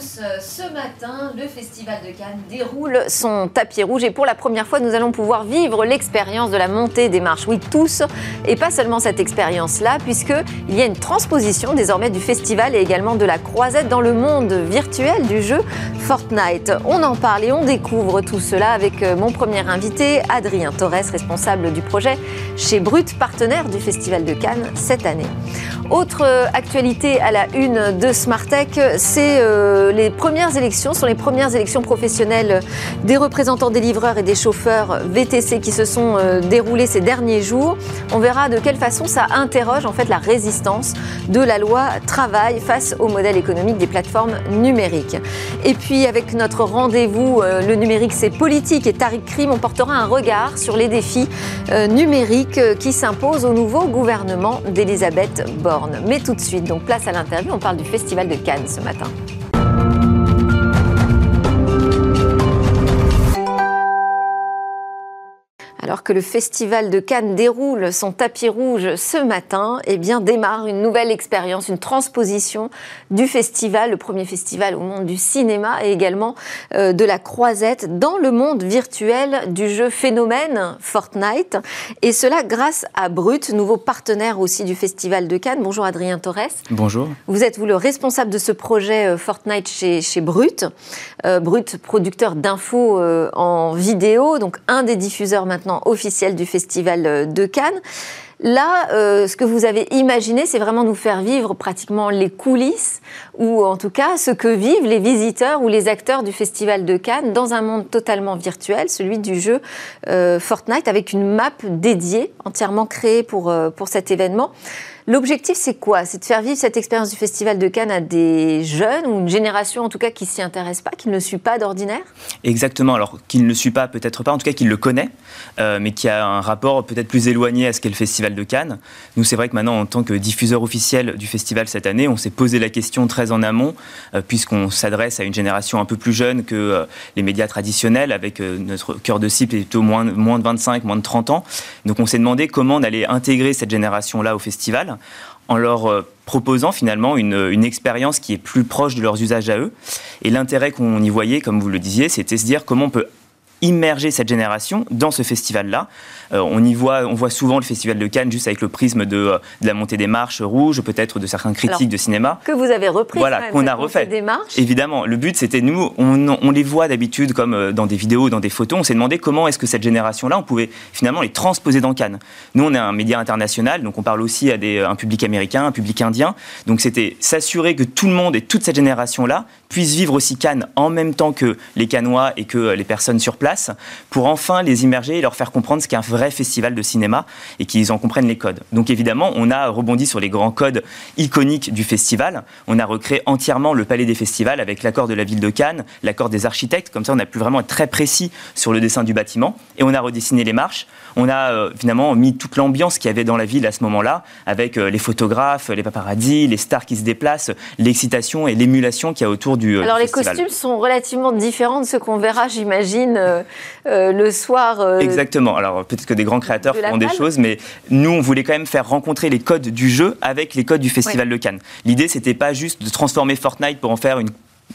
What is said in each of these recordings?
Tous. Ce matin, le Festival de Cannes déroule son tapis rouge et pour la première fois, nous allons pouvoir vivre l'expérience de la montée des marches. Oui, tous, et pas seulement cette expérience-là, puisqu'il y a une transposition désormais du festival et également de la croisette dans le monde virtuel du jeu Fortnite. On en parle et on découvre tout cela avec euh, mon premier invité, Adrien Torres, responsable du projet chez Brut, partenaire du Festival de Cannes cette année. Autre euh, actualité à la une de Smartech, c'est euh, les premières élections, sont les premières élections professionnelles des représentants des livreurs et des chauffeurs VTC qui se sont euh, déroulées ces derniers jours. On verra de quelle façon ça interroge en fait la résistance de la loi travail face au modèle économique des plateformes numériques. Et puis avec notre rendez-vous, euh, le numérique c'est politique et Tariq Krim, on portera un regard sur les défis numériques qui s'imposent au nouveau gouvernement d'Elisabeth Borne. Mais tout de suite, donc place à l'interview, on parle du Festival de Cannes ce matin. Alors que le Festival de Cannes déroule son tapis rouge ce matin, eh bien démarre une nouvelle expérience, une transposition du festival, le premier festival au monde du cinéma et également euh, de la croisette dans le monde virtuel du jeu phénomène Fortnite. Et cela grâce à Brut, nouveau partenaire aussi du Festival de Cannes. Bonjour Adrien Torres. Bonjour. Vous êtes vous le responsable de ce projet euh, Fortnite chez, chez Brut. Euh, Brut, producteur d'infos en vidéo, donc un des diffuseurs maintenant officiel du Festival euh, de Cannes. Là, euh, ce que vous avez imaginé, c'est vraiment nous faire vivre pratiquement les coulisses, ou en tout cas ce que vivent les visiteurs ou les acteurs du Festival de Cannes dans un monde totalement virtuel, celui du jeu euh, Fortnite, avec une map dédiée, entièrement créée pour, pour cet événement. L'objectif, c'est quoi? C'est de faire vivre cette expérience du Festival de Cannes à des jeunes ou une génération en tout cas qui s'y intéresse pas, qui ne le suit pas d'ordinaire? Exactement. Alors, qui ne le suit pas, peut-être pas, en tout cas qui le connaît, euh, mais qui a un rapport peut-être plus éloigné à ce qu'est le Festival de Cannes. Nous, c'est vrai que maintenant, en tant que diffuseur officiel du festival cette année, on s'est posé la question très en amont, euh, puisqu'on s'adresse à une génération un peu plus jeune que euh, les médias traditionnels, avec notre cœur de cible plutôt moins, moins de 25, moins de 30 ans. Donc, on s'est demandé comment on allait intégrer cette génération-là au festival en leur euh, proposant finalement une, expérience qui est plus proche de leurs usages à eux. Et l'intérêt qu'on y voyait, comme vous le disiez, c'était se dire comment on peut immerger cette génération dans ce festival-là. Euh, on y voit, on voit souvent le festival de Cannes juste avec le prisme de, euh, de la montée des marches rouges, peut-être de certains critiques de cinéma. Que vous avez repris. Voilà, qu'on a refait. Des marches. Évidemment, le but c'était nous, on, on, les voit d'habitude comme euh, dans des vidéos, dans des photos. On s'est demandé comment est-ce que cette génération-là, on pouvait finalement les transposer dans Cannes. Nous, on est un média international, donc on parle aussi à des, un public américain, un public indien. Donc c'était s'assurer que tout le monde et toute cette génération-là puisse vivre aussi Cannes en même temps que les Cannois et que les personnes sur place pour enfin les immerger et leur faire comprendre ce qu'est un vrai festival de cinéma et qu'ils en comprennent les codes. Donc évidemment, on a rebondi sur les grands codes iconiques du festival. On a recréé entièrement le palais des festivals avec l'accord de la ville de Cannes, l'accord des architectes. Comme ça, on a pu vraiment être très précis sur le dessin du bâtiment. Et on a redessiné les marches. On a euh, finalement mis toute l'ambiance qu'il y avait dans la ville à ce moment-là, avec euh, les photographes, les paparazzis, les stars qui se déplacent, l'excitation et l'émulation qu'il y a autour du. Euh, Alors les costumes sont relativement différents de ce qu'on verra, j'imagine, euh, le soir. Euh, Exactement. Alors peut-être que des grands créateurs font des choses, mais nous, on voulait quand même faire rencontrer les codes du jeu avec les codes du Festival de Cannes. L'idée, c'était pas juste de transformer Fortnite pour en faire une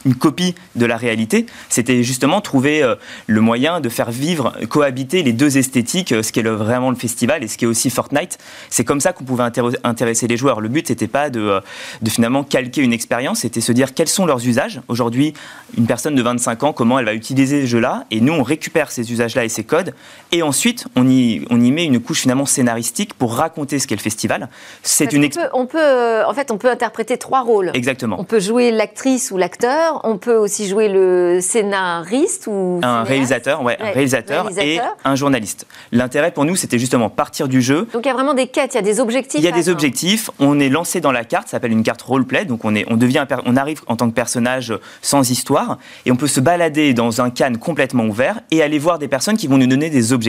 une copie de la réalité, c'était justement trouver euh, le moyen de faire vivre, cohabiter les deux esthétiques, euh, ce qui est vraiment le festival et ce qui est aussi Fortnite. C'est comme ça qu'on pouvait intéresser les joueurs. Le but, n'était pas de, euh, de, finalement calquer une expérience, c'était se dire quels sont leurs usages. Aujourd'hui, une personne de 25 ans, comment elle va utiliser ce jeu-là, et nous, on récupère ces usages-là et ces codes, et ensuite, on y, on y met une couche finalement scénaristique pour raconter ce qu'est le festival. C'est une on peut, on peut, en fait, on peut interpréter trois rôles. Exactement. On peut jouer l'actrice ou l'acteur acteur, on peut aussi jouer le scénariste ou un réalisateur, ouais, un réalisateur, et un journaliste. L'intérêt pour nous, c'était justement partir du jeu. Donc il y a vraiment des quêtes, il y a des objectifs. Il y a des objectifs. On est lancé dans la carte, ça s'appelle une carte roleplay. Donc on est, on devient, on arrive en tant que personnage sans histoire et on peut se balader dans un can complètement ouvert et aller voir des personnes qui vont nous donner des objectifs.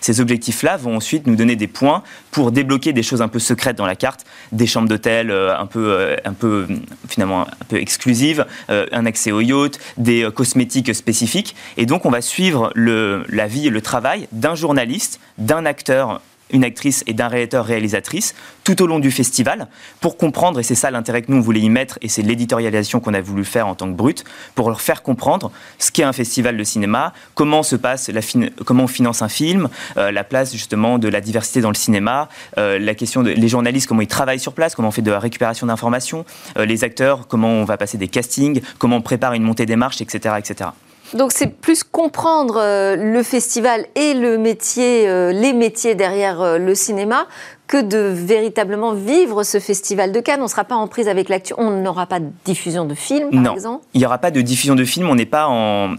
Ces objectifs-là vont ensuite nous donner des points pour débloquer des choses un peu secrètes dans la carte, des chambres d'hôtel euh, un peu, euh, un peu finalement un peu exclusives, euh, un accès au yacht, des cosmétiques spécifiques. Et donc on va suivre la vie et le travail d'un journaliste, d'un acteur une actrice et d'un réalisateur réalisatrice tout au long du festival pour comprendre, et c'est ça l'intérêt que nous on voulait y mettre, et c'est l'éditorialisation qu'on a voulu faire en tant que brut, pour leur faire comprendre ce qu'est un festival de cinéma, comment se passe la comment on finance un film, euh, la place justement de la diversité dans le cinéma, euh, la question des journalistes, comment ils travaillent sur place, comment on fait de la récupération d'informations, euh, les acteurs, comment on va passer des castings, comment on prépare une montée des marches, etc. etc. Donc c'est plus comprendre euh, le festival et le métier, euh, les métiers derrière euh, le cinéma que de véritablement vivre ce festival de Cannes. On ne sera pas en prise avec l'actu. On n'aura pas de diffusion de films, par exemple Il n'y aura pas de diffusion de films. On n'est pas en,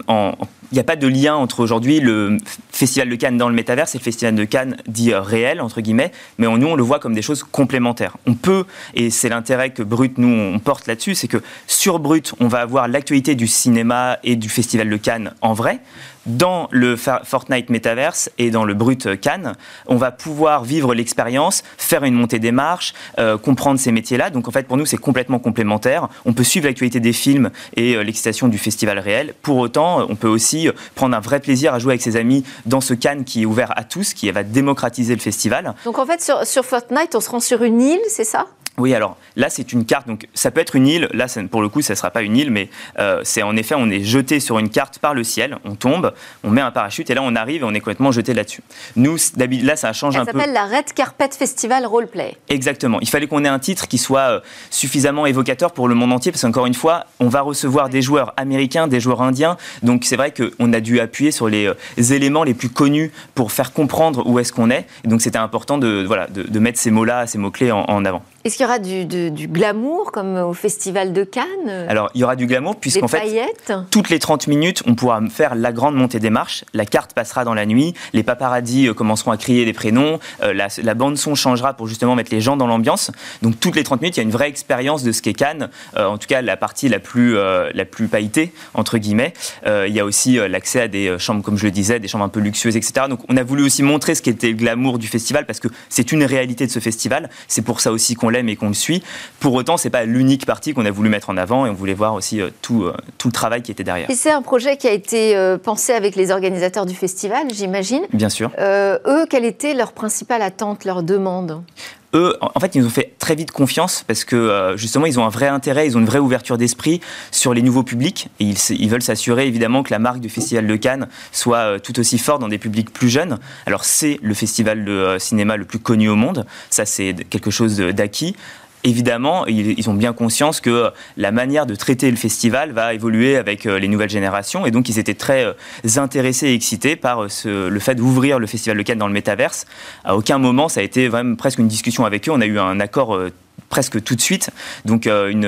il n'y a pas de lien entre aujourd'hui le Festival de Cannes dans le métaverse et le Festival de Cannes dit réel, entre guillemets, mais nous, on le voit comme des choses complémentaires. On peut, et c'est l'intérêt que Brut, nous, on porte là-dessus, c'est que sur Brut, on va avoir l'actualité du cinéma et du Festival de Cannes en vrai dans le Fortnite Metaverse et dans le Brut Cannes, on va pouvoir vivre l'expérience, faire une montée des marches, euh, comprendre ces métiers-là. Donc en fait, pour nous, c'est complètement complémentaire. On peut suivre l'actualité des films et euh, l'excitation du festival réel. Pour autant, on peut aussi euh, prendre un vrai plaisir à jouer avec ses amis dans ce Cannes qui est ouvert à tous, qui va démocratiser le festival. Donc en fait, sur, sur Fortnite, on se rend sur une île, c'est ça? Oui, alors là, c'est une carte. Donc, ça peut être une île. Là, pour le coup, ça ne sera pas une île, mais euh, c'est en effet, on est jeté sur une carte par le ciel. On tombe, on met un parachute, et là, on arrive et on est complètement jeté là-dessus. Nous, là, ça change un peu. Ça s'appelle la Red Carpet Festival Roleplay. Exactement. Il fallait qu'on ait un titre qui soit euh, suffisamment évocateur pour le monde entier, parce qu'encore une fois, on va recevoir des joueurs américains, des joueurs indiens. Donc, c'est vrai qu'on a dû appuyer sur les, euh, éléments les plus connus pour faire comprendre où est-ce qu'on est. Et donc, c'était important de, voilà, de, mettre ces mots-là, ces mots-clés en avant. Est-ce qu'il y aura du, glamour comme au Festival de Cannes Alors, il y aura du glamour puisqu'en fait, toutes les 30 minutes, on pourra faire la grande montée des marches. La carte passera dans la nuit. Les paparazzis euh, commenceront à crier des prénoms. Euh, la, bande-son changera pour justement mettre les gens dans l'ambiance. Donc, toutes les 30 minutes, il y a une vraie expérience de ce qu'est Cannes. Euh, en tout cas, la partie la plus, la plus pailletée, entre guillemets. il y a aussi l'accès à des chambres, comme je le disais, des chambres un peu luxueuses, etc. Donc, on a voulu aussi montrer ce qu'était le glamour du festival parce que c'est une réalité de ce festival. C'est pour ça aussi qu'on l'aime et qu'on le suit. Pour autant, c'est pas l'unique partie qu'on a voulu mettre en avant et on voulait voir aussi euh, tout, euh, tout le travail qui était derrière. Et c'est un projet qui a été euh, pensé avec les organisateurs du festival, j'imagine. Bien sûr. eux, quelle était leur principale attente, leur demande? Eux, en fait, ils nous ont fait très vite confiance parce que justement, ils ont un vrai intérêt, ils ont une vraie ouverture d'esprit sur les nouveaux publics et ils, ils veulent s'assurer évidemment que la marque du Festival de Cannes soit tout aussi forte dans des publics plus jeunes. Alors, c'est le festival de cinéma le plus connu au monde, ça c'est quelque chose d'acquis évidemment, ils, ont bien conscience que la manière de traiter le festival va évoluer avec euh, les nouvelles générations. Et donc, ils étaient très euh, intéressés et excités par euh, le fait d'ouvrir le Festival de Cannes dans le métaverse. À aucun moment, ça a été vraiment presque une discussion avec eux. On a eu un accord presque tout de suite. Donc euh, une,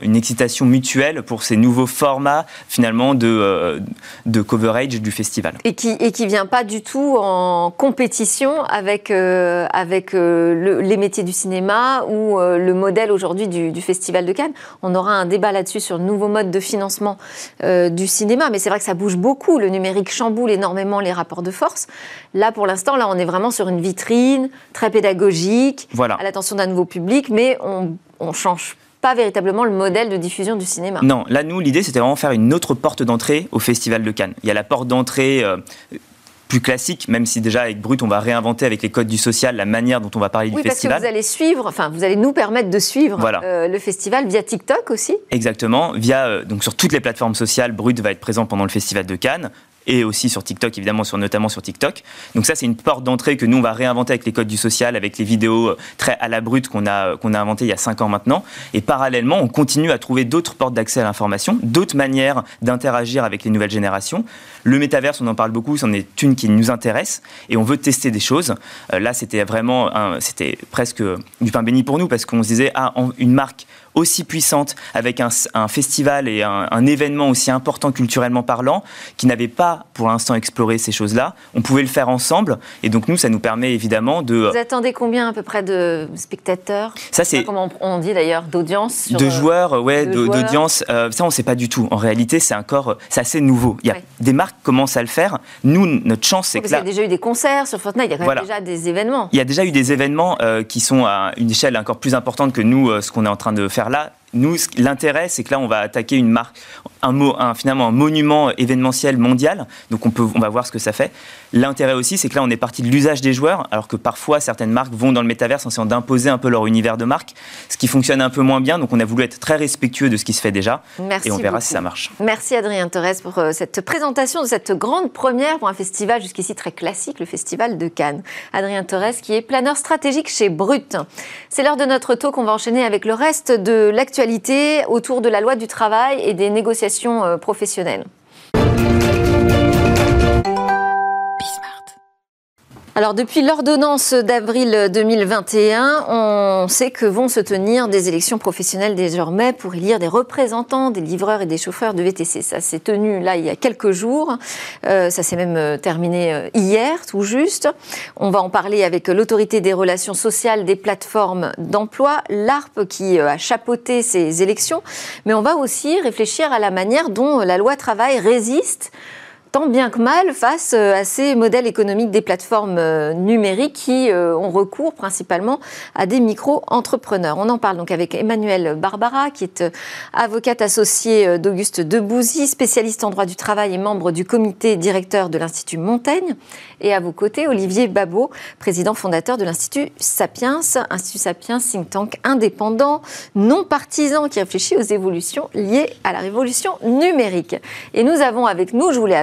une, excitation mutuelle pour ces nouveaux formats finalement de, euh, de coverage du festival. Et qui et qui vient pas du tout en compétition avec euh, avec les métiers du cinéma ou le modèle aujourd'hui du, du, festival de Cannes. On aura un débat là-dessus sur le nouveau mode de financement du cinéma, mais c'est vrai que ça bouge beaucoup. Le numérique chamboule énormément les rapports de force. Là, pour l'instant, là, on est vraiment sur une vitrine très pédagogique, voilà. à l'attention d'un nouveau public, mais on, ne change pas véritablement le modèle de diffusion du cinéma. Non, là, nous, l'idée, c'était vraiment faire une autre porte d'entrée au Festival de Cannes. Il y a la porte d'entrée euh, plus classique, même si déjà avec Brut, on va réinventer avec les codes du social la manière dont on va parler du festival. Parce que vous allez suivre, enfin, vous allez nous permettre de suivre euh, le festival via TikTok aussi. Exactement, via euh, donc sur toutes les plateformes sociales, Brut va être présent pendant le festival de Cannes et aussi sur TikTok, évidemment, sur, notamment sur TikTok. Donc ça, c'est une porte d'entrée que nous, on va réinventer avec les codes du social, avec les vidéos euh, très à la brute qu'on a, qu'on a inventées il y a cinq ans maintenant. Et parallèlement, on continue à trouver d'autres portes d'accès à l'information, d'autres manières d'interagir avec les nouvelles générations. Le métaverse, on en parle beaucoup, c'en est une qui nous intéresse et on veut tester des choses. Euh, là, c'était vraiment, c'était presque du pain béni pour nous parce qu'on se disait, ah, une marque aussi puissante, avec un, festival et un, événement aussi important culturellement parlant, qui n'avait pas pour l'instant exploré ces choses-là. On pouvait le faire ensemble, et donc nous, ça nous permet évidemment de... Vous attendez combien à peu près de spectateurs? Ça, c'est... Comment on dit d'ailleurs, d'audience De joueurs, ouais, d'audience. ça, on ne sait pas du tout. En réalité, c'est encore... C'est assez nouveau. Il y a des marques commencent à le faire. Nous, notre chance, c'est que là... Il y a déjà eu des concerts sur Fortnite, il y a quand même déjà des événements. Il y a déjà eu des événements euh, qui sont à une échelle encore plus importante que nous, euh, ce qu'on est en train de faire là. Nous, l'intérêt, c'est que là, on va attaquer une marque, un, mot, un, finalement un monument événementiel mondial. Donc, on, peut, on va voir ce que ça fait. L'intérêt aussi, c'est que là, on est parti de l'usage des joueurs, alors que parfois, certaines marques vont dans le métaverse en essayant d'imposer un peu leur univers de marque, ce qui fonctionne un peu moins bien. Donc, on a voulu être très respectueux de ce qui se fait déjà. Merci et on verra si ça marche. Merci, Adrien Torres, pour euh, cette présentation de cette grande première pour un festival jusqu'ici très classique, le Festival de Cannes. Adrien Torres, qui est planeur stratégique chez Brut. C'est l'heure de notre talk. On va enchaîner avec le reste de l'actualité autour de la loi du travail et des négociations euh, professionnelles. Alors depuis l'ordonnance d'avril 2021, on sait que vont se tenir des élections professionnelles désormais pour élire des représentants des livreurs et des chauffeurs de VTC. Ça s'est tenu là il y a quelques jours. Euh, ça s'est même euh, terminé euh, hier, tout juste. On va en parler avec l'autorité des relations sociales des plateformes d'emploi, l'ARP, qui a chapeauté ces élections. Mais on va aussi réfléchir à la manière dont la loi travail résiste bien que mal face euh, à ces modèles économiques des plateformes euh, numériques qui euh, ont recours principalement à des micro-entrepreneurs. On en parle donc avec Emmanuel Barbara, qui est avocate associée d'Auguste Debouzy, spécialiste en droit du travail et membre du comité directeur de l'Institut Montaigne. Et à vos côtés, Olivier Babot, président fondateur de l'Institut Sapiens, Institut Sapiens, think tank indépendant, non partisan, qui réfléchit aux évolutions liées à la révolution numérique. Et nous avons avec nous, je voulais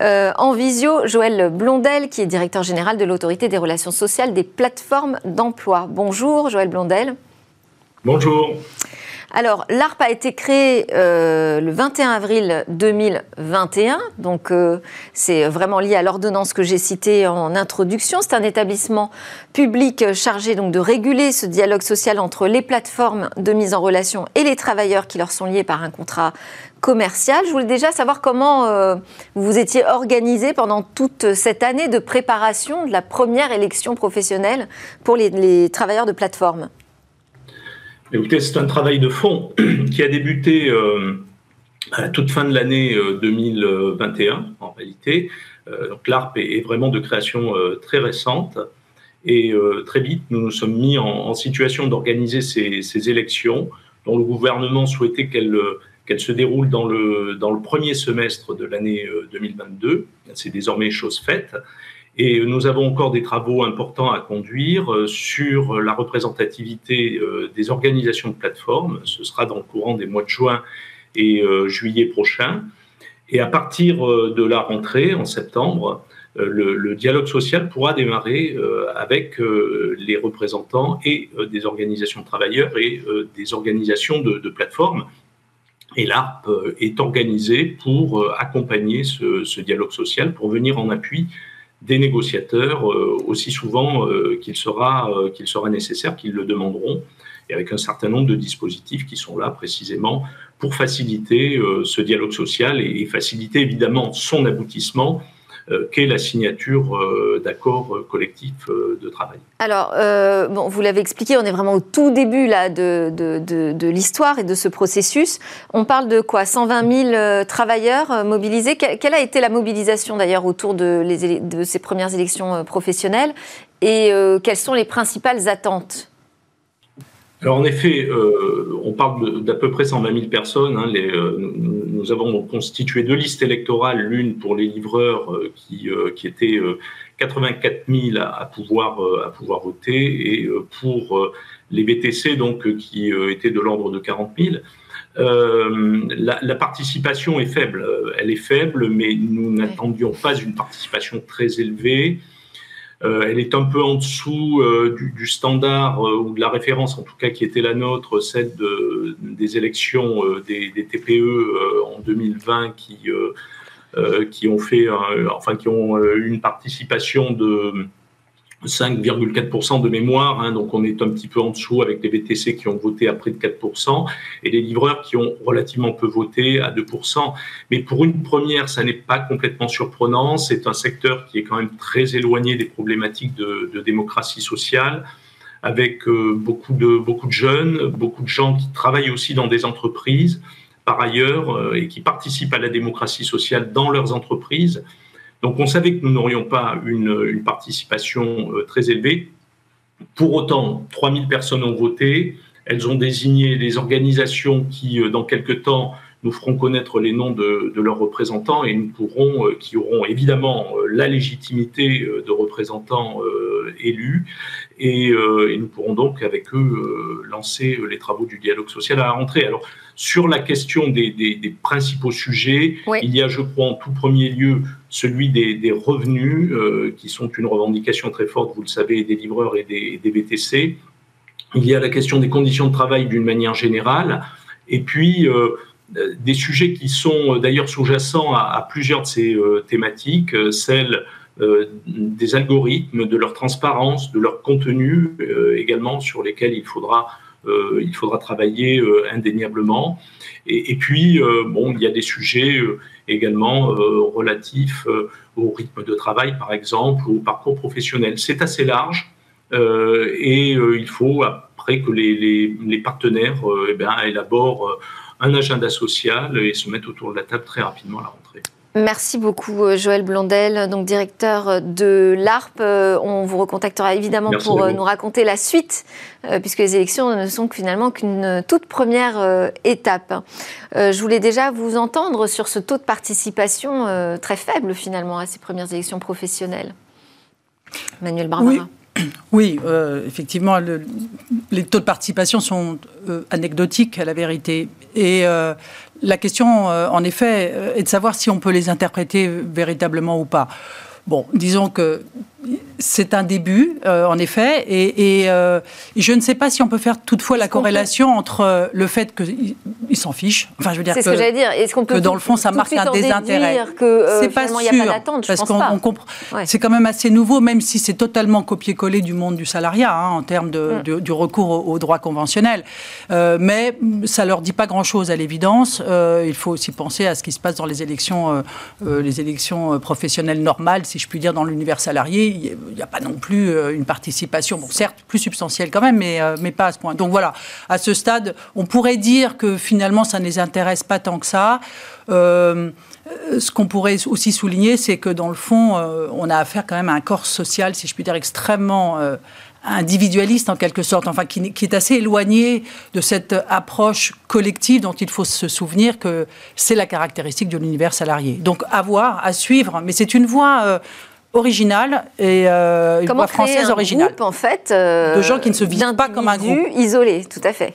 euh, en visio Joël Blondel, qui est directeur général de l'autorité des relations sociales des plateformes d'emploi. Bonjour Joël Blondel. Bonjour. Alors, l'ARP a été créé euh, le 21 avril 2021, donc euh, c'est vraiment lié à l'ordonnance que j'ai citée en introduction. C'est un établissement public chargé donc de réguler ce dialogue social entre les plateformes de mise en relation et les travailleurs qui leur sont liés par un contrat commercial. Je voulais déjà savoir comment euh, vous étiez organisé pendant toute cette année de préparation de la première élection professionnelle pour les, les travailleurs de plateforme. C'est un travail de fond qui a débuté euh, à la toute fin de l'année 2021, euh, en réalité. Euh, donc l'ARP est, vraiment de création très récente. Et très vite, nous nous sommes mis en, situation d'organiser ces, élections, dont le gouvernement souhaitait qu'elles se déroulent dans le, dans le premier semestre de l'année 2022. C'est désormais chose faite. Et nous avons encore des travaux importants à conduire euh, sur la représentativité euh, des organisations de plateformes. Ce sera dans le courant des mois de juin et euh, juillet prochain. Et à partir de la rentrée, en septembre, le, dialogue social pourra démarrer avec les représentants et des organisations de travailleurs et des organisations de, plateformes. Et l'ARP est organisé pour accompagner ce, dialogue social, pour venir en appui des négociateurs euh, aussi souvent euh, qu'il sera, euh, qu'il sera nécessaire, qu'ils le demanderont, et avec un certain nombre de dispositifs qui sont là précisément pour faciliter ce dialogue social et faciliter évidemment son aboutissement qu'est la signature euh, d'accords euh, collectifs de travail. Alors, vous l'avez expliqué, on est vraiment au tout début là, de, l'histoire et de ce processus. On parle de quoi? 120 000 travailleurs mobilisés. Quelle, a été la mobilisation d'ailleurs autour de, ces premières élections professionnelles? Et quelles sont les principales attentes? Alors en effet, euh, on parle d'à peu près 120 000 personnes. Hein, les, euh, nous avons constitué deux listes électorales, l'une pour les livreurs euh, qui, qui était 84 000 à, pouvoir, à pouvoir voter et pour les BTC donc qui étaient de l'ordre de 40 000. La, la, participation est faible. Elle est faible, mais nous n'attendions pas une participation très élevée. Euh, elle est un peu en dessous euh, du, standard euh, ou de la référence, en tout cas qui était la nôtre, celle des élections des, TPE en 2020 qui, qui ont fait, enfin qui ont une participation de 5,4% de mémoire, hein, donc on est un petit peu en dessous avec les BTC qui ont voté à près de 4% et les livreurs qui ont relativement peu voté à 2%. Mais pour une première, ça n'est pas complètement surprenant. C'est un secteur qui est quand même très éloigné des problématiques de, de démocratie sociale, avec euh, beaucoup, de, beaucoup de jeunes, beaucoup de gens qui travaillent aussi dans des entreprises par ailleurs euh, et qui participent à la démocratie sociale dans leurs entreprises. Donc on savait que nous n'aurions pas une, participation euh, très élevée. Pour autant, 3000 personnes ont voté. Elles ont désigné des organisations qui, euh, dans quelques temps, nous feront connaître les noms de, leurs représentants et nous pourrons, euh, qui auront évidemment la légitimité de représentants élus et, nous pourrons donc avec eux lancer les travaux du dialogue social à la rentrée. Alors sur la question des, principaux sujets, il y a, je crois, en tout premier lieu celui des, revenus, euh, qui sont une revendication très forte, vous le savez, des livreurs et des, BTC. Il y a la question des conditions de travail d'une manière générale, et puis euh, des sujets qui sont d'ailleurs sous-jacents à, plusieurs de ces euh, thématiques, celle des algorithmes, de leur transparence, de leur contenu également, sur lesquels il faudra euh, il faudra travailler euh, indéniablement. Et, puis, euh, bon, il y a des sujets également relatifs au rythme de travail, par exemple, ou au parcours professionnel. C'est assez large et il faut après que les, partenaires eh élaborent un agenda social et se mettent autour de la table très rapidement à la rentrée. Merci beaucoup euh, Joël Blondel, donc directeur de l'ARP. Euh, on vous recontactera évidemment pour euh, nous raconter la suite, puisque les élections ne sont finalement qu'une toute première étape. Je voulais déjà vous entendre sur ce taux de participation très faible finalement à ces premières élections professionnelles. Manuel Barbara. Oui. effectivement, les taux de participation sont anecdotiques à la vérité. Et la question, euh, en effet, euh, est de savoir si on peut les interpréter véritablement ou pas. Bon, disons que c'est un début, euh, en effet, et, euh, je ne sais pas si on peut faire toutefois la corrélation entre euh, le fait qu'ils s'en fichent, enfin je veux dire que, ce que, dire. Est-ce qu'on peut que dans le fond ça marque un désintérêt que c'est pas sûr, a pas d'attente, parce qu'on comprend. C'est quand même assez nouveau, même si c'est totalement copié-collé du monde du salariat hein, en termes de, mm. du recours au, droit conventionnel. mais ça leur dit pas grand-chose à l'évidence. il faut aussi penser à ce qui se passe dans les élections, les élections professionnelles normales, si je puis dire, dans l'univers salarié il n'y a pas non plus euh, une participation, certes plus substantielle quand même, mais, euh, mais pas à ce point. Donc voilà, à ce stade, on pourrait dire que finalement, ça ne les intéresse pas tant que ça. Euh, ce qu'on pourrait aussi souligner, c'est que dans le fond, on a affaire quand même à un corps social, si je puis dire, extrêmement individualiste en quelque sorte, enfin qui, qui, est assez éloigné de cette approche collective dont il faut se souvenir que c'est la caractéristique de l'univers salarié. Donc à voir, à suivre, mais c'est une voie originale et euh, une voix française originale. Groupe, en fait, euh, de gens qui ne se vivent pas comme un groupe. isolé, tout à fait.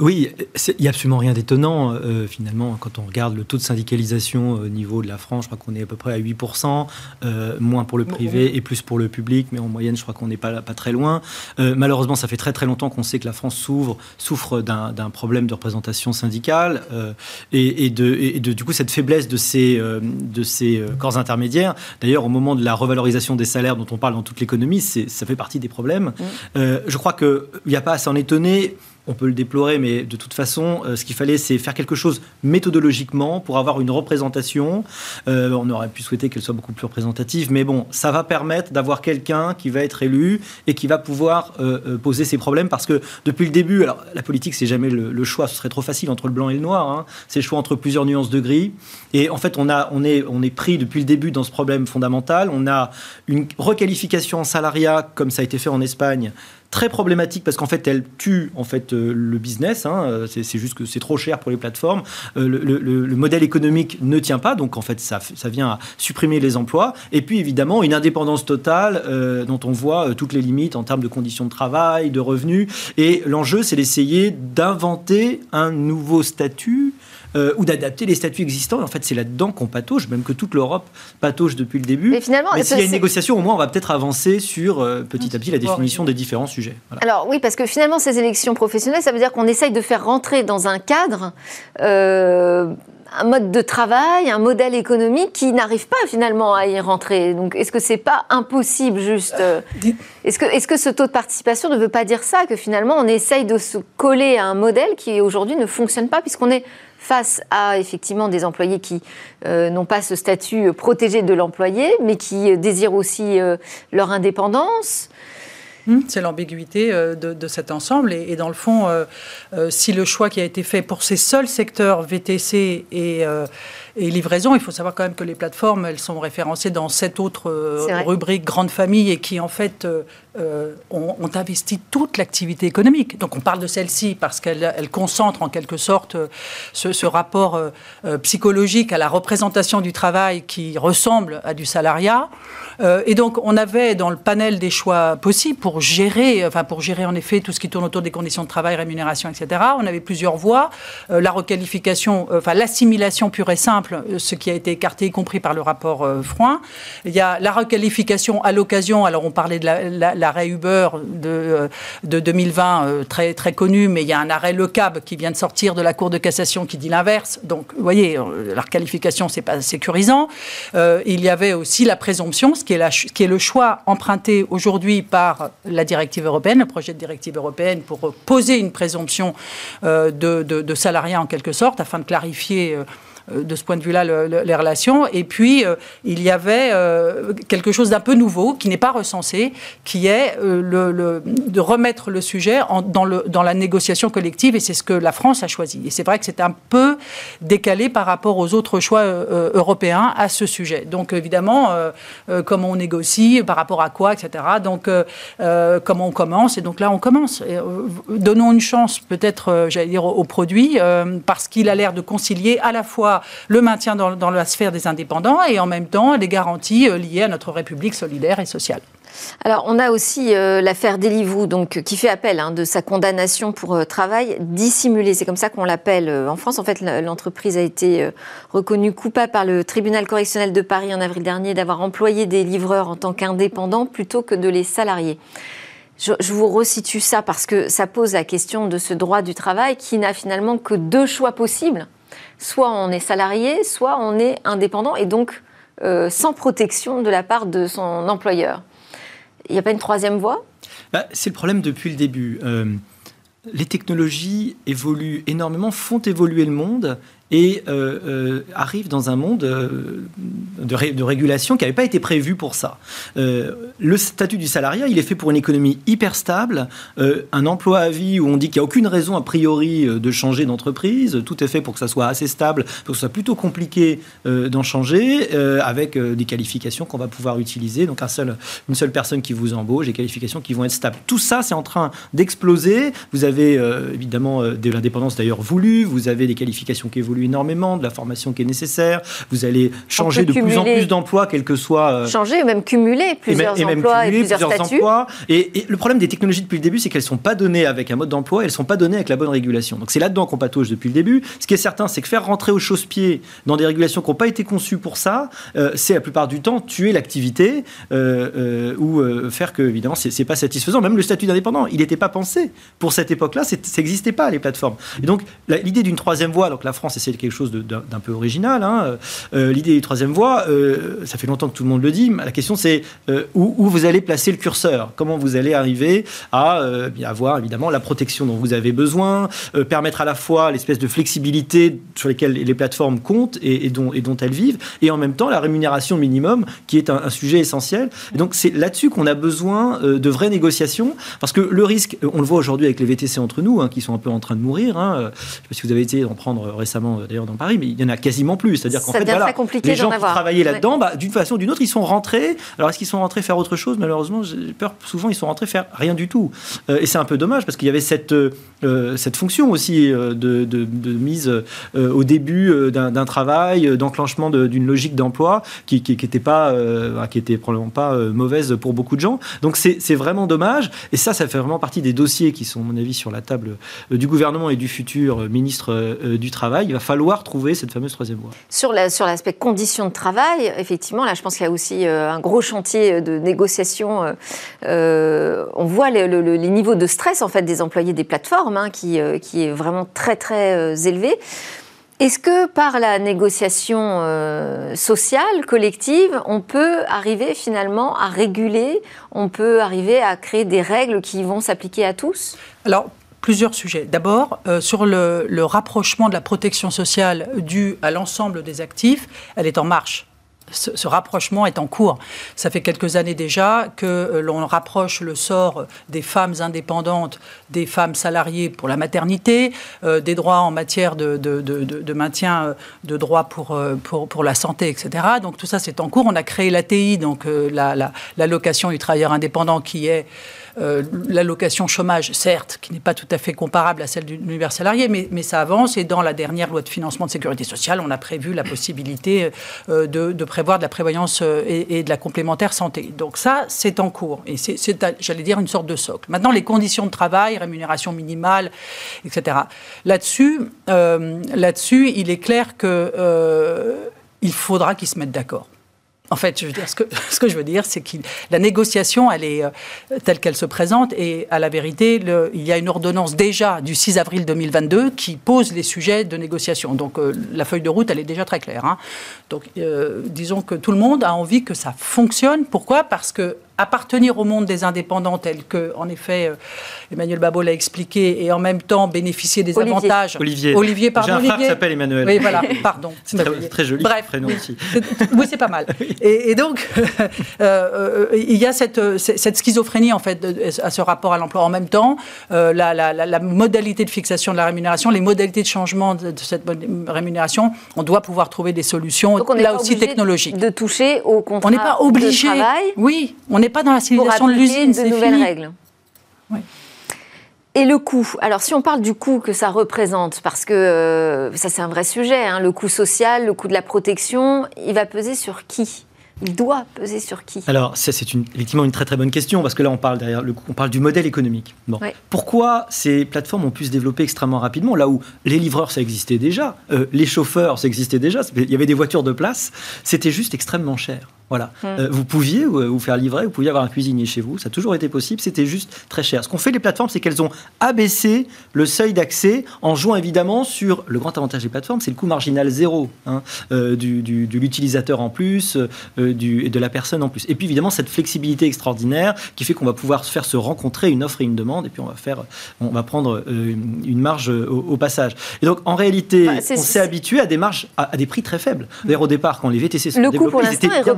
Oui, il n'y a absolument rien d'étonnant euh, finalement quand on regarde le taux de syndicalisation au niveau de la France. Je crois qu'on est à peu près à 8%, euh, moins pour le privé et plus pour le public, mais en moyenne, je crois qu'on n'est pas, pas très loin. Euh, malheureusement, ça fait très très longtemps qu'on sait que la France s'ouvre, souffre d'un problème de représentation syndicale et, de, de, du coup cette faiblesse de ces, de ces corps intermédiaires. D'ailleurs, au moment de la revalorisation des salaires dont on parle dans toute l'économie, ça fait partie des problèmes. Je crois qu'il n'y a pas à s'en étonner on peut le déplorer, mais de toute façon, euh, ce qu'il fallait, c'est faire quelque chose méthodologiquement pour avoir une représentation. Euh, on aurait pu souhaiter qu'elle soit beaucoup plus représentative, mais bon, ça va permettre d'avoir quelqu'un qui va être élu et qui va pouvoir euh, poser ses problèmes, parce que depuis le début, alors la politique, c'est jamais le, choix, ce serait trop facile entre le blanc et le noir. Hein. C'est le choix entre plusieurs nuances de gris. Et en fait, on, a, on, est, on est pris depuis le début dans ce problème fondamental. On a une requalification en salariat, comme ça a été fait en Espagne, très problématique parce qu'en fait elle tue en fait euh, le business. Hein, euh, c'est juste que c'est trop cher pour les plateformes. Euh, le, modèle économique ne tient pas, donc en fait ça, ça vient à supprimer les emplois. Et puis évidemment une indépendance totale dont on voit toutes les limites en termes de conditions de travail, de revenus. Et l'enjeu c'est d'essayer d'inventer un nouveau statut ou d'adapter les statuts existants. En fait, c'est là-dedans qu'on patauge, même que toute l'Europe patauge depuis le début. Mais finalement, s'il y a une négociation, au moins, on va peut-être avancer sur petit à petit la définition des différents sujets. Alors oui, parce que finalement, ces élections professionnelles, ça veut dire qu'on essaye de faire rentrer dans un cadre un mode de travail, un modèle économique qui n'arrive pas finalement à y rentrer. Donc, est-ce que c'est pas impossible juste euh, Est-ce que, est que ce taux de participation ne veut pas dire ça que finalement on essaye de se coller à un modèle qui aujourd'hui ne fonctionne pas puisqu'on est face à effectivement des employés qui euh, n'ont pas ce statut protégé de l'employé, mais qui désirent aussi euh, leur indépendance. Hum, c'est l'ambiguïté de, cet ensemble. Et, dans le fond, si le choix qui a été fait pour ces seuls secteurs VTC et, et livraison, il faut savoir quand même que les plateformes, elles sont référencées dans cette autre rubrique grande famille et qui en fait euh, ont, investi toute l'activité économique. Donc on parle de celle-ci parce qu'elle elle concentre en quelque sorte euh, ce, rapport euh, psychologique à la représentation du travail qui ressemble à du salariat. et donc on avait dans le panel des choix possibles pour gérer, enfin pour gérer en effet tout ce qui tourne autour des conditions de travail, rémunération, etc. On avait plusieurs voies. la requalification, enfin l'assimilation pure et simple, ce qui a été écarté, y compris par le rapport Froin. Il y a la requalification à l'occasion. Alors on parlait de la, la l'arrêt Uber de, de 2020 euh, très, très connu, mais il y a un arrêt Le Cab qui vient de sortir de la Cour de cassation qui dit l'inverse. Donc, vous voyez, euh, la qualification, c'est pas sécurisant. Euh, il y avait aussi la présomption, ce qui est, le choix emprunté aujourd'hui par la directive européenne, le projet de directive européenne, pour poser une présomption de, de, de salariat en quelque sorte, afin de clarifier euh, de ce point de vue-là les relations. Et puis, euh, il y avait euh, quelque chose d'un peu nouveau qui n'est pas recensé, qui est de remettre le sujet dans, la négociation collective. Et c'est ce que la France a choisi. Et c'est vrai que c'est un peu décalé par rapport aux autres choix européens à ce sujet. Donc, évidemment, comment on négocie, par rapport à quoi, etc. Donc, comment on commence. Et donc là, on commence. donnons une chance, peut-être, j'allais dire, au produit, parce qu'il a l'air de concilier à la fois le maintien dans, la sphère des indépendants et en même temps les garanties euh, liées à notre République solidaire et sociale. Alors, on a aussi euh, l'affaire Deliveroo, donc qui fait appel hein, de sa condamnation pour euh, travail dissimulé. C'est comme ça qu'on l'appelle en France. En fait, l'entreprise a été reconnue coupable par le tribunal correctionnel de Paris en avril dernier d'avoir employé des livreurs en tant qu'indépendants plutôt que de les salarier. Je, je, vous resitue ça parce que ça pose la question de ce droit du travail qui n'a finalement que deux choix possibles soit on est salarié, soit on est indépendant et donc euh, sans protection de la part de son employeur. Il n'y a pas une troisième voie? Bah, C'est le problème depuis le début. Euh, les technologies évoluent énormément, font évoluer le monde, et euh, euh, arrive dans un monde euh, de, régulation qui n'avait pas été prévu pour ça. le statut du salariat, il est fait pour une économie hyper stable, un emploi à vie où on dit qu'il n'y a aucune raison a priori de changer d'entreprise, tout est fait pour que ça soit assez stable, pour que ce soit plutôt compliqué d'en changer, avec des qualifications qu'on va pouvoir utiliser, donc un seul, une seule personne qui vous embauche, des qualifications qui vont être stables. Tout ça, c'est en train d'exploser. Vous avez évidemment de l'indépendance d'ailleurs voulue, vous avez des qualifications qui évoluent énormément, de la formation qui est nécessaire. Vous allez changer de plus en plus d'emplois, quel que soit. Euh, changer ou même cumuler plusieurs emplois et plusieurs, statuts. Emplois. Et, le problème des technologies depuis le début, c'est qu'elles ne sont pas données avec un mode d'emploi, elles ne sont pas données avec la bonne régulation. Donc c'est là-dedans qu'on patauge depuis le début. Ce qui est certain, c'est que faire rentrer au chausse-pied dans des régulations qui n'ont pas été conçues pour ça, euh, c'est la plupart du temps tuer l'activité euh, ou faire que, évidemment, c'est pas satisfaisant. Même le statut d'indépendant, il n'était pas pensé pour cette époque-là, ça n'existait pas les plateformes. Et donc l'idée d'une troisième voie, donc la France essaie quelque chose d'un peu original. Hein. Euh, l'idée du troisième voie, euh, ça fait longtemps que tout le monde le dit. la question, c'est euh, où, vous allez placer le curseur? Comment vous allez arriver à avoir évidemment la protection dont vous avez besoin, permettre à la fois l'espèce de flexibilité sur lesquelles les plateformes comptent et, dont, elles vivent, et en même temps la rémunération minimum, qui est un, sujet essentiel. Donc c'est là-dessus qu'on a besoin de vraies négociations, parce que le risque, on le voit aujourd'hui avec les VTC entre nous, hein, qui sont un peu en train de mourir. Hein. Je ne sais pas si vous avez été en prendre récemment d'ailleurs dans Paris, mais il y en a quasiment plus. C'est-à-dire qu'en fait, voilà, les gens qui travaillaient là-dedans, bah, d'une façon ou d'une autre, ils sont rentrés. Alors, est-ce qu'ils sont rentrés faire autre chose? Malheureusement, j'ai peur, souvent, ils sont rentrés faire rien du tout. Euh, et c'est un peu dommage parce qu'il y avait cette, euh, cette fonction aussi euh, de, de, mise au début d'un travail, d'enclenchement d'une logique d'emploi qui n'était pas, qui était probablement pas mauvaise pour beaucoup de gens. Donc, c'est vraiment dommage. Et ça, ça fait vraiment partie des dossiers qui sont, à mon avis, sur la table du gouvernement et du futur ministre du Travail. Il va falloir trouver cette fameuse troisième voie. Sur l'aspect sur conditions de travail, effectivement, là, je pense qu'il y a aussi un gros chantier de négociation. on voit les, les, niveaux de stress en fait des employés des plateformes hein, qui, qui est vraiment très très élevé. Est-ce que par la négociation euh, sociale, collective, on peut arriver finalement à réguler, on peut arriver à créer des règles qui vont s'appliquer à tous? Alors, plusieurs sujets. D'abord, euh, sur le, rapprochement de la protection sociale due à l'ensemble des actifs, elle est en marche ce, rapprochement est en cours. Ça fait quelques années déjà que euh, l'on rapproche le sort des femmes indépendantes des femmes salariées pour la maternité, euh, des droits en matière de, maintien de droits pour, pour, pour, la santé, etc. Donc tout ça, c'est en cours. On a créé l'ATI, donc l'allocation la, du travailleur indépendant, qui est euh, l'allocation chômage, certes, qui n'est pas tout à fait comparable à celle du univers salarié, mais, mais, ça avance. Et dans la dernière loi de financement de sécurité sociale, on a prévu la possibilité euh, de, prévoir de la prévoyance euh, et, de la complémentaire santé. Donc ça, c'est en cours. Et c'est, j'allais dire, une sorte de socle. Maintenant, les conditions de travail, rémunération minimale, etc. Là-dessus, là-dessus il est clair que il faudra qu'ils se mettent d'accord. En fait, ce, que, je veux dire, c'est que la négociation, elle est euh, telle qu'elle se présente, et à la vérité, il y a une ordonnance déjà du 6 avril 2022 qui pose les sujets de négociation. Donc euh, la feuille de route, elle est déjà très claire. Hein. Donc euh, disons que tout le monde a envie que ça fonctionne. Pourquoi? Parce que appartenir au monde des indépendants tel que, en effet, euh, Emmanuel Babot l'a expliqué, et en même temps bénéficier des avantages. Olivier. Olivier, pardon. J'ai un frère qui s'appelle Emmanuel. Oui, voilà, pardon. C'est très, joli Bref, prénom aussi. Oui, c'est pas mal. Et, donc, euh, euh, il y a cette, cette, schizophrénie, en fait, à ce rapport à l'emploi. En même temps, la, la, la, modalité de fixation de la rémunération, les modalités de changement de, cette rémunération, on doit pouvoir trouver des solutions, là aussi technologiques. De toucher au contrat on n'est pas obligé. de travail. Oui, on n'est pas dans la civilisation de l'usine. de nouvelles règles. Et le coût. Alors, si on parle du coût que ça représente, parce que euh, ça, c'est un vrai sujet, hein, le coût social, le coût de la protection, il va peser sur qui? Il doit peser sur qui? Alors, c'est effectivement une très très bonne question, parce que là, on parle, derrière le, on parle du modèle économique. Bon. Pourquoi ces plateformes ont pu se développer extrêmement rapidement, là où les livreurs, ça existait déjà, euh, les chauffeurs, ça existait déjà, il y avait des voitures de place, c'était juste extrêmement cher. Voilà. Hmm. Euh, vous pouviez euh, vous faire livrer, vous pouviez avoir un cuisinier chez vous, ça a toujours été possible, c'était juste très cher. Ce qu'ont fait les plateformes, c'est qu'elles ont abaissé le seuil d'accès en jouant évidemment sur le grand avantage des plateformes, c'est le coût marginal zéro hein, euh, du, de l'utilisateur en plus, du, et de la personne en plus. Et puis évidemment cette flexibilité extraordinaire qui fait qu'on va pouvoir faire se rencontrer une offre et une demande, et puis on va faire, on va prendre une marge au, passage. Et donc en réalité, bah, on s'est habitué à des marges, à, des prix très faibles. D'ailleurs au départ, quand les VTC sont le développés, coût pour l'instant est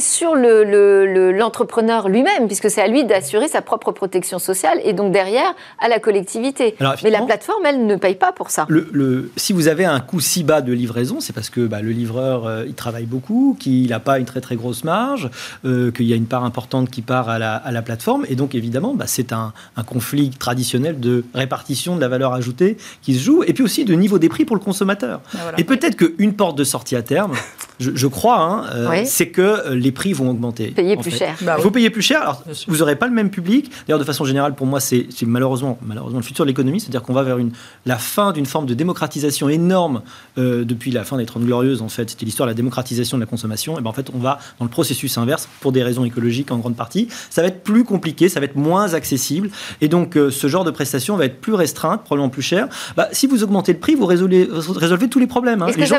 sur l'entrepreneur le, lui-même, puisque c'est à lui d'assurer sa propre protection sociale et donc derrière à la collectivité. Mais la plateforme, elle ne paye pas pour ça. Le, si vous avez un coût si bas de livraison, c'est parce que bah, le livreur, euh, il travaille beaucoup, qu'il n'a pas une très très grosse marge, euh, qu'il y a une part importante qui part à la, plateforme. Et donc évidemment, bah, c'est un, conflit traditionnel de répartition de la valeur ajoutée qui se joue, et puis aussi de niveau des prix pour le consommateur. Ah, et peut-être qu'une porte de sortie à terme, je, crois, hein, euh, c'est que les prix vont augmenter. Payer plus cher. Bah il faut payer plus cher. Alors, vous n'aurez pas le même public. D'ailleurs, de façon générale, pour moi, c'est malheureusement, malheureusement le futur de l'économie. C'est-à-dire qu'on va vers une, la fin d'une forme de démocratisation énorme euh, depuis la fin des Trente Glorieuses, en fait. C'était l'histoire de la démocratisation de la consommation. Et ben, en fait, on va dans le processus inverse pour des raisons écologiques en grande partie. Ça va être plus compliqué, ça va être moins accessible. Et donc, euh, ce genre de prestation va être plus restreinte, probablement plus cher. Bah, si vous augmentez le prix, vous résolvez, résolvez tous les problèmes. Hein. Les, gens,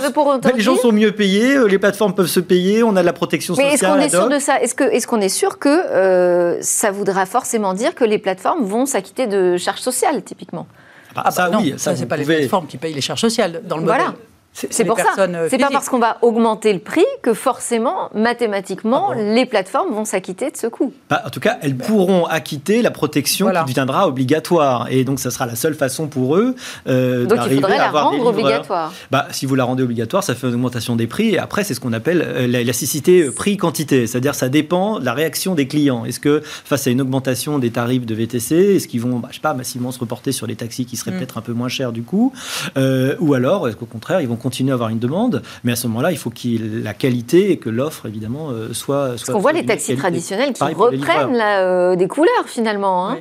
les gens sont mieux payés, euh, les plateformes peuvent se payer, on a de la protection sociale est-ce qu'on est sûr de ça? Est-ce qu'on est, est sûr que euh, ça voudra forcément dire que les plateformes vont s'acquitter de charges sociales, typiquement? Ah, bah, ça, oui, ça, c'est pas les plateformes qui payent les charges sociales dans le modèle. Voilà. C'est pour ça. Euh, c'est pas parce qu'on va augmenter le prix que forcément, mathématiquement, ah les plateformes vont s'acquitter de ce coût. Bah, en tout cas, elles pourront acquitter la protection qui deviendra obligatoire. Et donc, ça sera la seule façon pour eux euh, Donc, il faudrait la rendre obligatoire. Bah, si vous la rendez obligatoire, ça fait une augmentation des prix. Et après, c'est ce qu'on appelle euh, l'élasticité euh, prix-quantité. C'est-à-dire, ça dépend de la réaction des clients. Est-ce que, face à une augmentation des tarifs de VTC, est-ce qu'ils vont, bah, je sais pas, massivement se reporter sur les taxis qui seraient mm. peut-être un peu moins chers du coup Ou alors, est-ce qu'au contraire, ils vont continuer à avoir une demande, mais à ce moment-là, il faut que la qualité et que l'offre, évidemment, euh, soit. Parce qu'on voit les taxis traditionnels qui reprennent euh, des couleurs, finalement. Hein.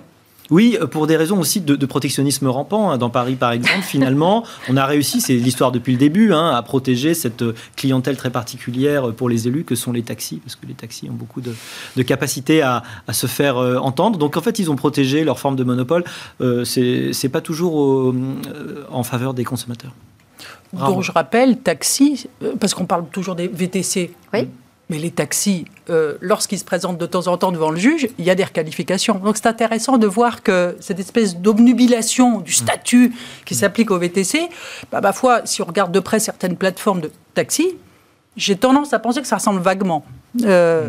Oui, euh, pour des raisons aussi de, protectionnisme rampant. Hein. Dans Paris, par exemple, finalement, on a réussi, c'est l'histoire depuis le début, hein, à protéger cette clientèle très particulière pour les élus que sont les taxis, parce que les taxis ont beaucoup de, capacité à, se faire entendre. Donc en fait, ils ont protégé leur forme de monopole. Euh, c'est pas toujours en faveur des consommateurs. Donc je rappelle, taxi, parce qu'on parle toujours des VTC. Oui. Mais les taxis, euh, lorsqu'ils se présentent de temps en temps devant le juge, il y a des requalifications. Donc c'est intéressant de voir que cette espèce d'obnubilation du statut qui s'applique au VTC, bah, ma foi, si on regarde de près certaines plateformes de taxi, j'ai tendance à penser que ça ressemble vaguement. Euh,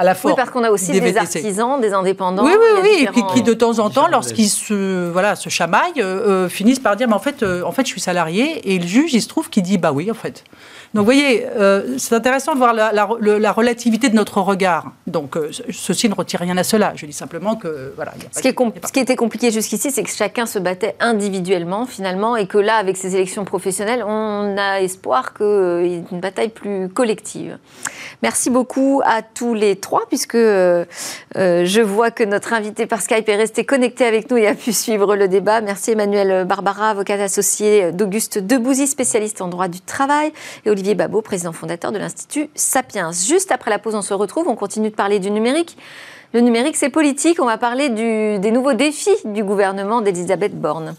à la oui, parce qu'on a aussi des, artisans, des indépendants. Oui, oui, oui, qui, de temps en temps, lorsqu'ils se, voilà, se chamaillent, euh, finissent par dire, mais en fait, en fait, je suis salarié, et le juge, il se trouve qu'il dit, bah oui, en fait. Donc, vous voyez, euh, c'est intéressant de voir la, relativité de notre regard. Donc, euh, ceci ne retire rien à cela. Je dis simplement que, voilà. ce, qui est ce qui était compliqué jusqu'ici, c'est que chacun se battait individuellement, finalement, et que là, avec ces élections professionnelles, on a espoir qu'il y ait une bataille plus collective. Merci beaucoup à tous les trois, puisque euh, je vois que notre invité par Skype est resté connecté avec nous et a pu suivre le débat. Merci Emmanuel Barbara, avocate associée d'Auguste Debouzy, spécialiste en droit du travail, et Olivier Babot, président fondateur de l'Institut Sapiens. Juste après la pause, on se retrouve, on continue de parler du numérique. Le numérique, c'est politique. On va parler des nouveaux défis du gouvernement d'Elisabeth Borne.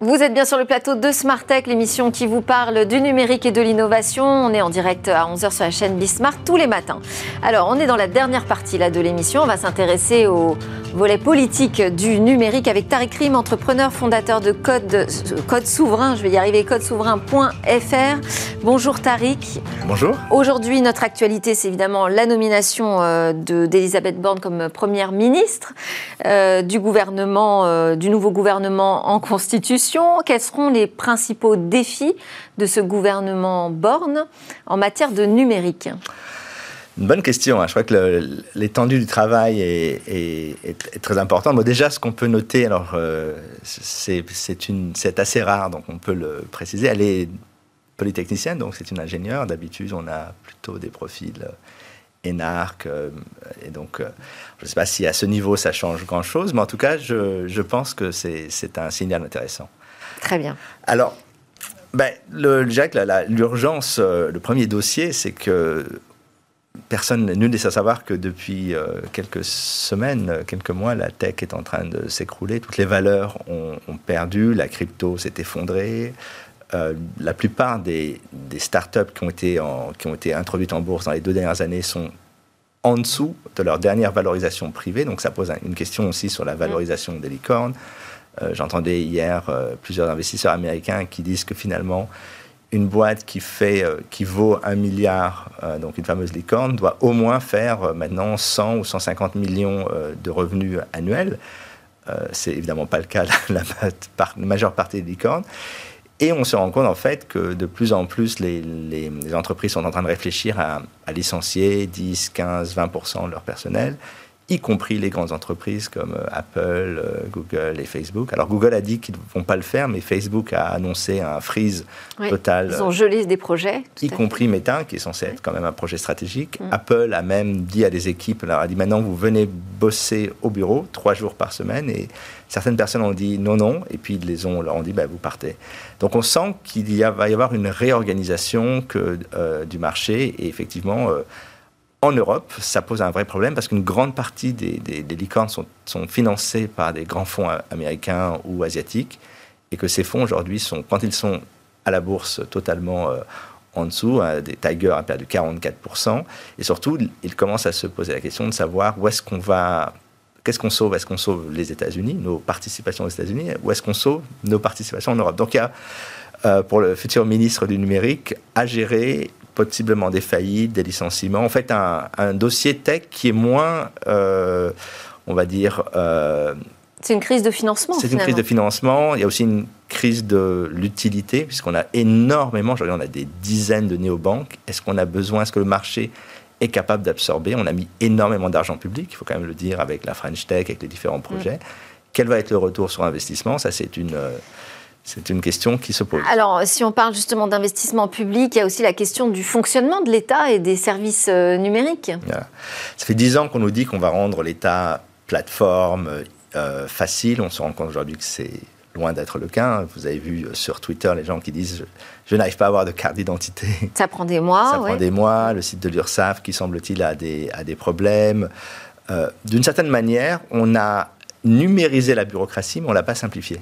Vous êtes bien sur le plateau de Smart Tech, l'émission qui vous parle du numérique et de l'innovation. On est en direct à 11h sur la chaîne Bismart tous les matins. Alors, on est dans la dernière partie là, de l'émission. On va s'intéresser au volet politique du numérique avec Tariq Rim, entrepreneur, fondateur de Code, Code Souverain. Je vais y arriver, codesouverain.fr. Bonjour Tariq. Bonjour. Aujourd'hui, notre actualité, c'est évidemment la nomination euh, d'Elisabeth Borne comme première ministre euh, du gouvernement, euh, du nouveau gouvernement en constitution. Quels seront les principaux défis de ce gouvernement Borne en matière de numérique? Une bonne question. Hein. Je crois que l'étendue du travail est, très importante. Bon, déjà, ce qu'on peut noter, alors euh, c'est assez rare, donc on peut le préciser. Elle est polytechnicienne, donc c'est une ingénieure. D'habitude, on a plutôt des profils euh, énarques. Euh, et donc, je ne sais pas si à ce niveau ça change grand-chose, mais en tout cas, je, je pense que c'est un signal intéressant. Très bien. Alors, ben, Jacques, l'urgence, euh, le premier dossier, c'est que personne, nul n'est à savoir que depuis euh, quelques semaines, quelques mois, la tech est en train de s'écrouler. Toutes les valeurs ont, perdu, la crypto s'est effondrée. Euh, la plupart des, des, startups qui ont, été qui ont été introduites en bourse dans les deux dernières années sont en dessous de leur dernière valorisation privée. Donc ça pose une question aussi sur la valorisation des licornes. Euh, j'entendais hier euh, plusieurs investisseurs américains qui disent que finalement, une boîte qui, fait, euh, qui vaut un milliard, donc une fameuse licorne, doit au moins faire maintenant 100 ou 150 millions de revenus annuels. c'est évidemment pas le cas la, majeure partie des licornes. Et on se rend compte en fait que de plus en plus les, entreprises sont en train de réfléchir à licencier 10, 15, 20% de leur personnel y compris les grandes entreprises comme euh, Apple, euh, Google et Facebook. Alors Google a dit qu'ils ne vont pas le faire, mais Facebook a annoncé un freeze total. Ils ont gelé des projets. Y compris Meta, qui est censé être quand même un projet stratégique. Mm. Apple a même dit à des équipes, alors a dit maintenant vous venez bosser au bureau trois jours par semaine et certaines personnes ont dit non, non, et puis ils les ont, leur ont dit bah, vous partez. Donc on sent qu'il va y avoir une réorganisation que, euh, du marché et effectivement en Europe, ça pose un vrai problème parce qu'une grande partie des, licornes sont, financées par des grands fonds américains ou asiatiques et que ces fonds aujourd'hui sont, quand ils sont à la bourse totalement euh, en dessous, hein, des Tiger a perdu 44%, et surtout, ils commencent à se poser la question de savoir où est-ce qu'on va, qu'est-ce qu'on sauve? Est-ce qu'on sauve les États-Unis, nos participations aux États-Unis, ou est-ce qu'on sauve nos participations en Europe? Donc il y a, euh, pour le futur ministre du numérique, à gérer possiblement des faillites, des licenciements. En fait, un, dossier tech qui est moins, euh, on va dire... Euh, c'est une crise de financement. C'est une crise de financement. Il y a aussi une crise de l'utilité, puisqu'on a énormément, aujourd'hui on a des dizaines de néobanques. Est-ce qu'on a besoin, est-ce que le marché est capable d'absorber? On a mis énormément d'argent public, il faut quand même le dire, avec la French Tech, avec les différents projets. Mm. Quel va être le retour sur investissement? Ça, c'est une, euh, C'est une question qui se pose. Alors, si on parle justement d'investissement public, il y a aussi la question du fonctionnement de l'État et des services euh, numériques. Ça fait dix ans qu'on nous dit qu'on va rendre l'État plateforme, euh, facile. On se rend compte aujourd'hui que c'est loin d'être le cas. Vous avez vu sur Twitter les gens qui disent je, n'arrive pas à avoir de carte d'identité. Ça prend des mois. Ça prend des mois. Le site de l'URSSAF qui semble-t-il a des, a des problèmes. Euh, d'une certaine manière, on a numérisé la bureaucratie, mais on l'a pas simplifiée.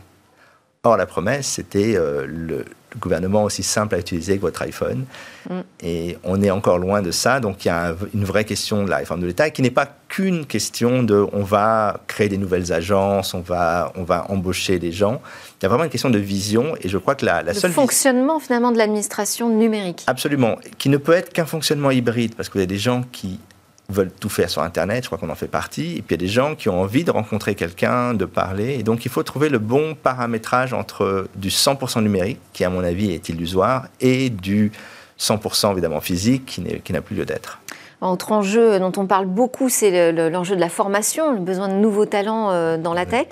Or, la promesse, c'était euh, le, gouvernement aussi simple à utiliser que votre iPhone. Mm. Et on est encore loin de ça. Donc, il y a une vraie question de la réforme de l'État qui n'est pas qu'une question de on va créer des nouvelles agences, on va, on va embaucher des gens. Il y a vraiment une question de vision. Et je crois que la, la le seule. fonctionnement, finalement, de l'administration numérique. Absolument. Qui ne peut être qu'un fonctionnement hybride. Parce que vous avez des gens qui veulent tout faire sur Internet, je crois qu'on en fait partie, et puis il y a des gens qui ont envie de rencontrer quelqu'un, de parler, et donc il faut trouver le bon paramétrage entre du 100% numérique, qui à mon avis est illusoire, et du 100% évidemment physique, qui n'a plus lieu d'être. Autre enjeu dont on parle beaucoup, c'est l'enjeu de la formation, le besoin de nouveaux talents euh, dans la tech.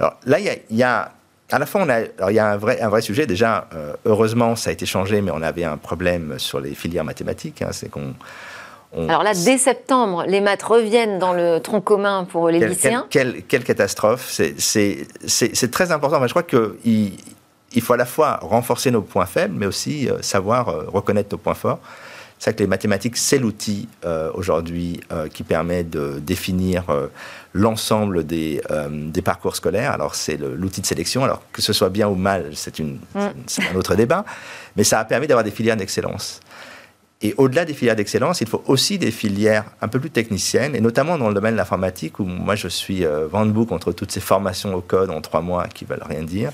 Alors là, il y a, à la fois, on a, alors il y a un vrai, un vrai sujet. Déjà, euh, heureusement, ça a été changé, mais on avait un problème sur les filières mathématiques. Hein, c'est qu'on alors là, dès septembre, les maths reviennent dans le tronc commun pour les lycéens. Quelle, catastrophe C'est très important. je crois qu'il il faut à la fois renforcer nos points faibles, mais aussi euh, savoir euh, reconnaître nos points forts. C'est vrai que les mathématiques, c'est l'outil euh, aujourd'hui qui permet de définir l'ensemble des, des, parcours scolaires. Alors, c'est l'outil de sélection. Alors, que ce soit bien ou mal, c'est mm. un autre débat. Mais ça a permis d'avoir des filières d'excellence. Et au-delà des filières d'excellence, il faut aussi des filières un peu plus techniciennes, et notamment dans le domaine de l'informatique, où moi je suis euh, vent contre toutes ces formations au code en trois mois qui veulent rien dire.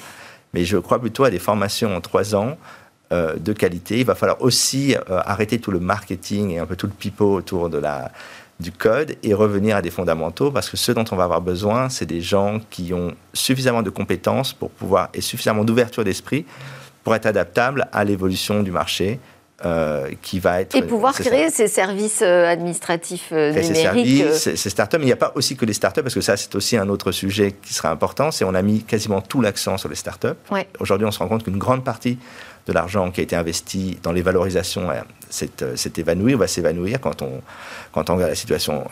Mais je crois plutôt à des formations en trois ans euh, de qualité. Il va falloir aussi euh, arrêter tout le marketing et un peu tout le pipeau autour de la, du code et revenir à des fondamentaux, parce que ce dont on va avoir besoin, c'est des gens qui ont suffisamment de compétences pour pouvoir et suffisamment d'ouverture d'esprit pour être adaptables à l'évolution du marché euh, qui va être. Et pouvoir créer ces services euh, administratifs euh, numériques. Ces services, ces startups. Il n'y a pas aussi que les startups, parce que ça, c'est aussi un autre sujet qui sera important. C'est on a mis quasiment tout l'accent sur les startups. Aujourd'hui, on se rend compte qu'une grande partie de l'argent qui a été investi dans les valorisations s'est évanoui, va s'évanouir quand on, quand on regarde la situation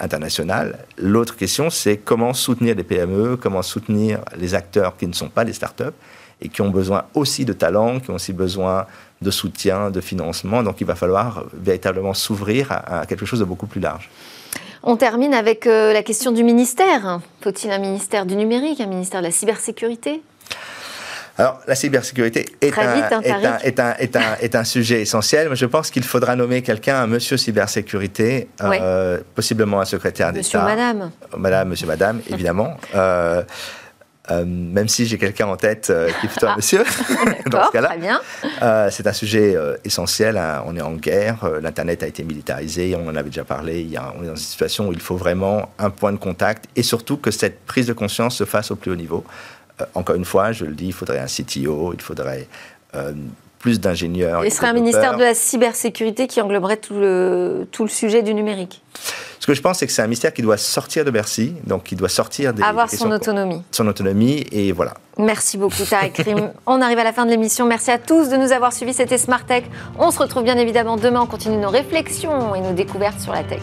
internationale. L'autre question, c'est comment soutenir les PME, comment soutenir les acteurs qui ne sont pas des startups et qui ont besoin aussi de talent, qui ont aussi besoin de soutien, de financement. Donc il va falloir véritablement s'ouvrir à, quelque chose de beaucoup plus large. On termine avec euh, la question du ministère. Faut-il un ministère du numérique, un ministère de la cybersécurité? Alors, la cybersécurité est, un, sujet essentiel. Je pense qu'il faudra nommer quelqu'un, un monsieur cybersécurité, euh, possiblement un secrétaire d'État. Monsieur, madame. Madame, monsieur, madame, évidemment. Euh, euh, même si j'ai quelqu'un en tête euh, qui est un ah. monsieur, dans ce cas-là. Euh, c'est un sujet essentiel. Hein. On est en guerre, l'Internet a été militarisé, on en avait déjà parlé. Il y a, on est dans une situation où il faut vraiment un point de contact et surtout que cette prise de conscience se fasse au plus haut niveau. encore une fois, je le dis, il faudrait un CTO, il faudrait plus d'ingénieurs. Il serait un ministère de la cybersécurité qui engloberait tout le, tout le sujet du numérique. Ce que je pense, c'est que c'est un ministère qui doit sortir de Bercy, donc qui doit sortir des. Avoir son autonomie. Son autonomie, et voilà. Merci beaucoup, Tarek Rim. On arrive à la fin de l'émission. Merci à tous de nous avoir suivis. C'était Smart Tech. On se retrouve bien évidemment demain. On continue nos réflexions et nos découvertes sur la tech.